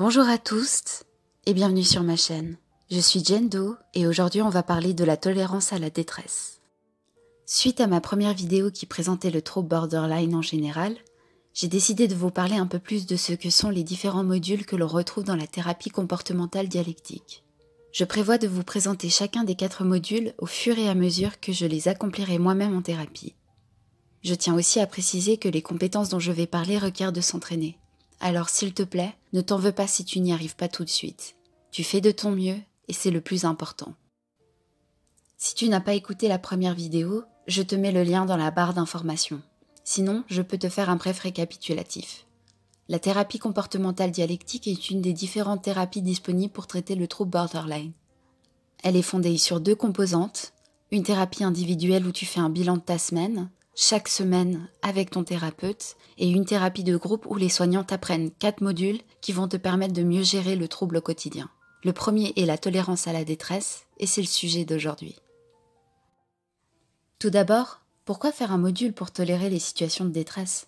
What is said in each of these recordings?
Bonjour à tous et bienvenue sur ma chaîne. Je suis Jendo et aujourd'hui on va parler de la tolérance à la détresse. Suite à ma première vidéo qui présentait le trouble borderline en général, j'ai décidé de vous parler un peu plus de ce que sont les différents modules que l'on retrouve dans la thérapie comportementale dialectique. Je prévois de vous présenter chacun des quatre modules au fur et à mesure que je les accomplirai moi-même en thérapie. Je tiens aussi à préciser que les compétences dont je vais parler requièrent de s'entraîner. Alors s'il te plaît, ne t'en veux pas si tu n'y arrives pas tout de suite. Tu fais de ton mieux et c'est le plus important. Si tu n'as pas écouté la première vidéo, je te mets le lien dans la barre d'information. Sinon, je peux te faire un bref récapitulatif. La thérapie comportementale dialectique est une des différentes thérapies disponibles pour traiter le trouble borderline. Elle est fondée sur deux composantes, une thérapie individuelle où tu fais un bilan de ta semaine, chaque semaine avec ton thérapeute, et une thérapie de groupe où les soignants t'apprennent quatre modules qui vont te permettre de mieux gérer le trouble au quotidien. Le premier est la tolérance à la détresse, et c'est le sujet d'aujourd'hui. Tout d'abord, pourquoi faire un module pour tolérer les situations de détresse?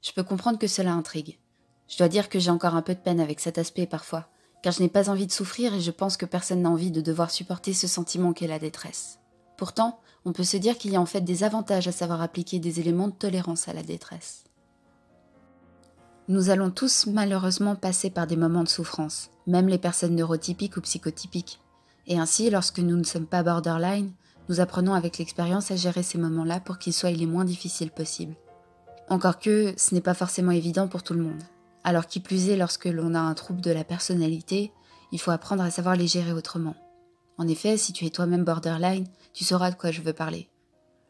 Je peux comprendre que cela intrigue. Je dois dire que j'ai encore un peu de peine avec cet aspect parfois, car je n'ai pas envie de souffrir et je pense que personne n'a envie de devoir supporter ce sentiment qu'est la détresse. Pourtant, on peut se dire qu'il y a en fait des avantages à savoir appliquer des éléments de tolérance à la détresse. Nous allons tous malheureusement passer par des moments de souffrance, même les personnes neurotypiques ou psychotypiques. Et ainsi, lorsque nous ne sommes pas borderline, nous apprenons avec l'expérience à gérer ces moments-là pour qu'ils soient les moins difficiles possibles. Encore que ce n'est pas forcément évident pour tout le monde. Alors qui plus est, lorsque l'on a un trouble de la personnalité, il faut apprendre à savoir les gérer autrement. En effet, si tu es toi-même borderline, tu sauras de quoi je veux parler.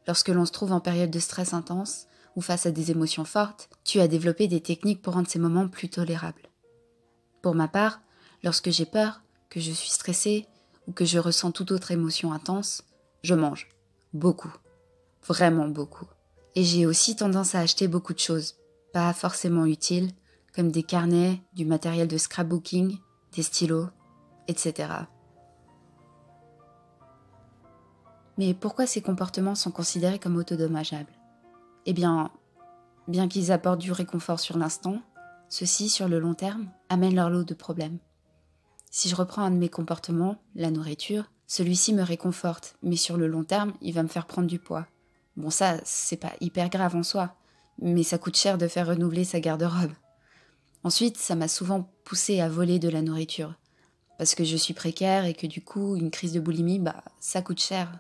Lorsque l'on se trouve en période de stress intense, ou face à des émotions fortes, tu as développé des techniques pour rendre ces moments plus tolérables. Pour ma part, lorsque j'ai peur, que je suis stressée ou que je ressens toute autre émotion intense, je mange. Beaucoup. Vraiment beaucoup. Et j'ai aussi tendance à acheter beaucoup de choses, pas forcément utiles, comme des carnets, du matériel de scrapbooking, des stylos, etc. Mais pourquoi ces comportements sont considérés comme autodommageables? Eh bien, bien qu'ils apportent du réconfort sur l'instant, ceux-ci, sur le long terme, amènent leur lot de problèmes. Si je reprends un de mes comportements, la nourriture, celui-ci me réconforte, mais sur le long terme, il va me faire prendre du poids. Bon, ça, c'est pas hyper grave en soi, mais ça coûte cher de faire renouveler sa garde-robe. Ensuite, ça m'a souvent poussé à voler de la nourriture, parce que je suis précaire et que du coup, une crise de boulimie, bah, ça coûte cher.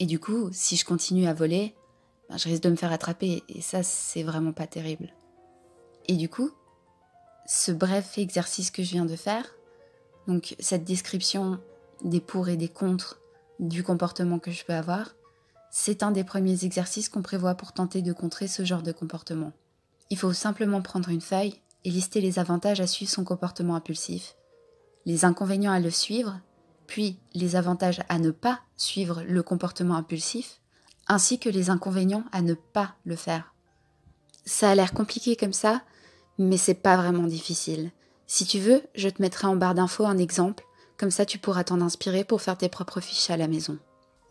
Et du coup, si je continue à voler, ben, je risque de me faire attraper et ça c'est vraiment pas terrible. Et du coup, ce bref exercice que je viens de faire, donc cette description des pour et des contre du comportement que je peux avoir, c'est un des premiers exercices qu'on prévoit pour tenter de contrer ce genre de comportement. Il faut simplement prendre une feuille et lister les avantages à suivre son comportement impulsif, les inconvénients à le suivre, puis les avantages à ne pas suivre le comportement impulsif, ainsi que les inconvénients à ne pas le faire. Ça a l'air compliqué comme ça, mais c'est pas vraiment difficile. Si tu veux, je te mettrai en barre d'infos un exemple, comme ça tu pourras t'en inspirer pour faire tes propres fiches à la maison.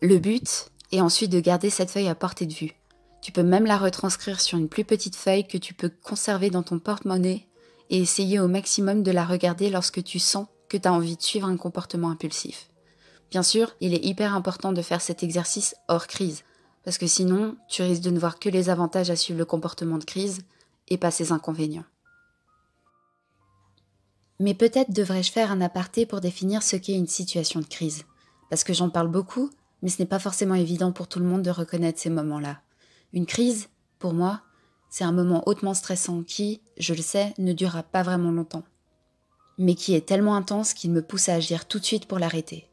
Le but est ensuite de garder cette feuille à portée de vue. Tu peux même la retranscrire sur une plus petite feuille que tu peux conserver dans ton porte-monnaie et essayer au maximum de la regarder lorsque tu sens que tu as envie de suivre un comportement impulsif. Bien sûr, il est hyper important de faire cet exercice hors crise, parce que sinon, tu risques de ne voir que les avantages à suivre le comportement de crise et pas ses inconvénients. Mais peut-être devrais-je faire un aparté pour définir ce qu'est une situation de crise, parce que j'en parle beaucoup, mais ce n'est pas forcément évident pour tout le monde de reconnaître ces moments-là. Une crise, pour moi, c'est un moment hautement stressant qui, je le sais, ne durera pas vraiment longtemps, mais qui est tellement intense qu'il me pousse à agir tout de suite pour l'arrêter.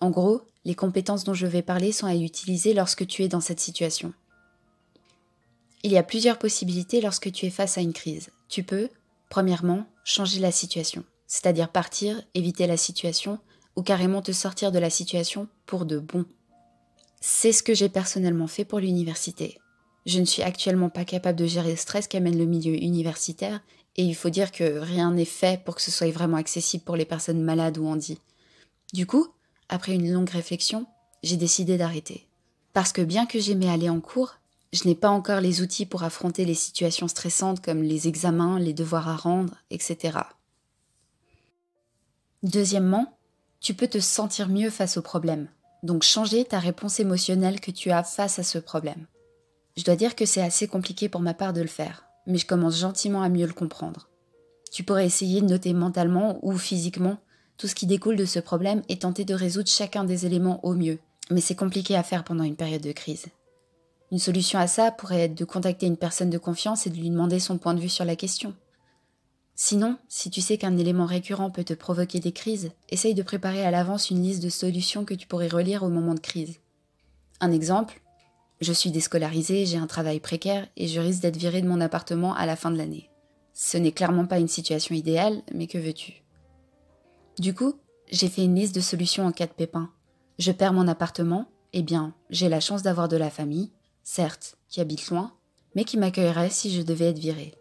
En gros, les compétences dont je vais parler sont à utiliser lorsque tu es dans cette situation. Il y a plusieurs possibilités lorsque tu es face à une crise. Tu peux, premièrement, changer la situation, c'est-à-dire partir, éviter la situation, ou carrément te sortir de la situation pour de bon. C'est ce que j'ai personnellement fait pour l'université. Je ne suis actuellement pas capable de gérer le stress qu'amène le milieu universitaire, et il faut dire que rien n'est fait pour que ce soit vraiment accessible pour les personnes malades ou handies. Du coup, après une longue réflexion, j'ai décidé d'arrêter. Parce que bien que j'aimais aller en cours, je n'ai pas encore les outils pour affronter les situations stressantes comme les examens, les devoirs à rendre, etc. Deuxièmement, tu peux te sentir mieux face au problème, donc changer ta réponse émotionnelle que tu as face à ce problème. Je dois dire que c'est assez compliqué pour ma part de le faire, mais je commence gentiment à mieux le comprendre. Tu pourrais essayer de noter mentalement ou physiquement tout ce qui découle de ce problème et tenter de résoudre chacun des éléments au mieux, mais c'est compliqué à faire pendant une période de crise. Une solution à ça pourrait être de contacter une personne de confiance et de lui demander son point de vue sur la question. Sinon, si tu sais qu'un élément récurrent peut te provoquer des crises, essaye de préparer à l'avance une liste de solutions que tu pourrais relire au moment de crise. Un exemple, je suis déscolarisée, j'ai un travail précaire et je risque d'être virée de mon appartement à la fin de l'année. Ce n'est clairement pas une situation idéale, mais que veux-tu? Du coup, j'ai fait une liste de solutions en cas de pépin. Je perds mon appartement, eh bien, j'ai la chance d'avoir de la famille, certes, qui habite loin, mais qui m'accueillerait si je devais être virée.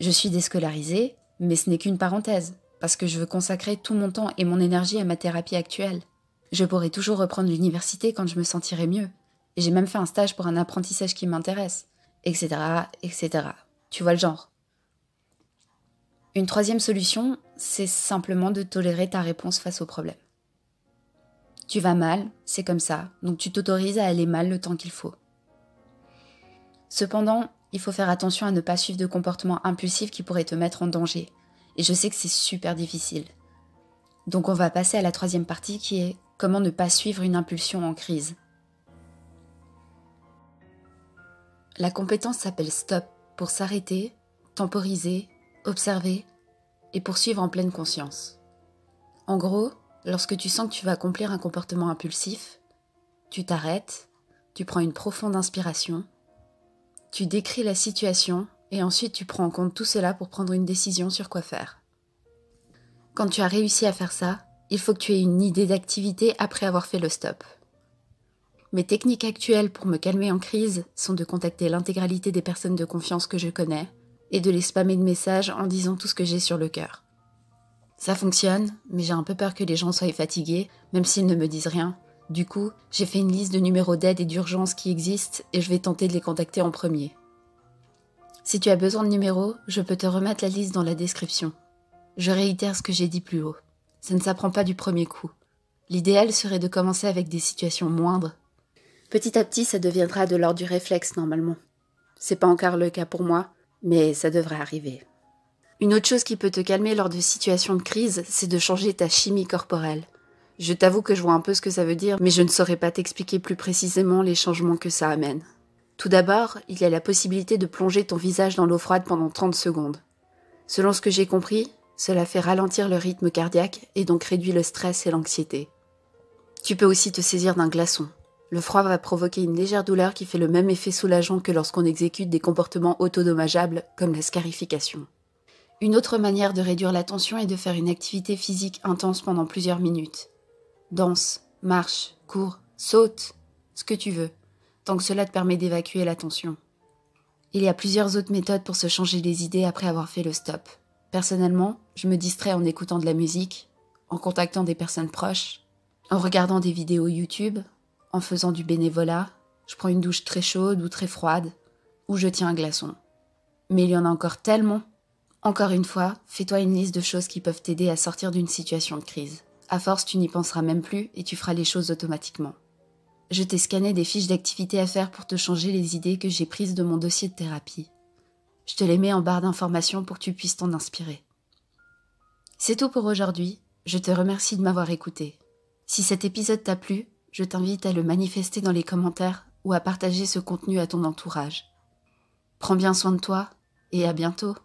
Je suis déscolarisée, mais ce n'est qu'une parenthèse, parce que je veux consacrer tout mon temps et mon énergie à ma thérapie actuelle. Je pourrai toujours reprendre l'université quand je me sentirai mieux. J'ai même fait un stage pour un apprentissage qui m'intéresse, etc., etc. Tu vois le genre. Une troisième solution, c'est simplement de tolérer ta réponse face au problème. Tu vas mal, c'est comme ça, donc tu t'autorises à aller mal le temps qu'il faut. Cependant, il faut faire attention à ne pas suivre de comportements impulsifs qui pourraient te mettre en danger. Et je sais que c'est super difficile. Donc on va passer à la troisième partie qui est comment ne pas suivre une impulsion en crise. La compétence s'appelle stop pour s'arrêter, temporiser, observer et poursuivre en pleine conscience. En gros, Lorsque tu sens que tu vas accomplir un comportement impulsif, tu t'arrêtes, tu prends une profonde inspiration, tu décris la situation et ensuite tu prends en compte tout cela pour prendre une décision sur quoi faire. Quand tu as réussi à faire ça, il faut que tu aies une idée d'activité après avoir fait le stop. Mes techniques actuelles pour me calmer en crise sont de contacter l'intégralité des personnes de confiance que je connais et de les spammer de messages en disant tout ce que j'ai sur le cœur. Ça fonctionne, mais j'ai un peu peur que les gens soient fatigués, même s'ils ne me disent rien. Du coup, j'ai fait une liste de numéros d'aide et d'urgence qui existent et je vais tenter de les contacter en premier. Si tu as besoin de numéros, je peux te remettre la liste dans la description. Je réitère ce que j'ai dit plus haut. Ça ne s'apprend pas du premier coup. L'idéal serait de commencer avec des situations moindres. Petit à petit, ça deviendra de l'ordre du réflexe normalement. C'est pas encore le cas pour moi, mais ça devrait arriver. Une autre chose qui peut te calmer lors de situations de crise, c'est de changer ta chimie corporelle. Je t'avoue que je vois un peu ce que ça veut dire, mais je ne saurais pas t'expliquer plus précisément les changements que ça amène. Tout d'abord, il y a la possibilité de plonger ton visage dans l'eau froide pendant 30 secondes. Selon ce que j'ai compris, cela fait ralentir le rythme cardiaque et donc réduit le stress et l'anxiété. Tu peux aussi te saisir d'un glaçon. Le froid va provoquer une légère douleur qui fait le même effet soulageant que lorsqu'on exécute des comportements autodommageables comme la scarification. Une autre manière de réduire la tension est de faire une activité physique intense pendant plusieurs minutes. Danse, marche, cours, saute, ce que tu veux, tant que cela te permet d'évacuer la tension. Il y a plusieurs autres méthodes pour se changer les idées après avoir fait le stop. Personnellement, je me distrais en écoutant de la musique, en contactant des personnes proches, en regardant des vidéos YouTube, en faisant du bénévolat, je prends une douche très chaude ou très froide, ou je tiens un glaçon. Mais il y en a encore tellement encore une fois, fais-toi une liste de choses qui peuvent t'aider à sortir d'une situation de crise. À force, tu n'y penseras même plus et tu feras les choses automatiquement. Je t'ai scanné des fiches d'activité à faire pour te changer les idées que j'ai prises de mon dossier de thérapie. Je te les mets en barre d'informations pour que tu puisses t'en inspirer. C'est tout pour aujourd'hui. Je te remercie de m'avoir écouté. Si cet épisode t'a plu, je t'invite à le manifester dans les commentaires ou à partager ce contenu à ton entourage. Prends bien soin de toi et à bientôt.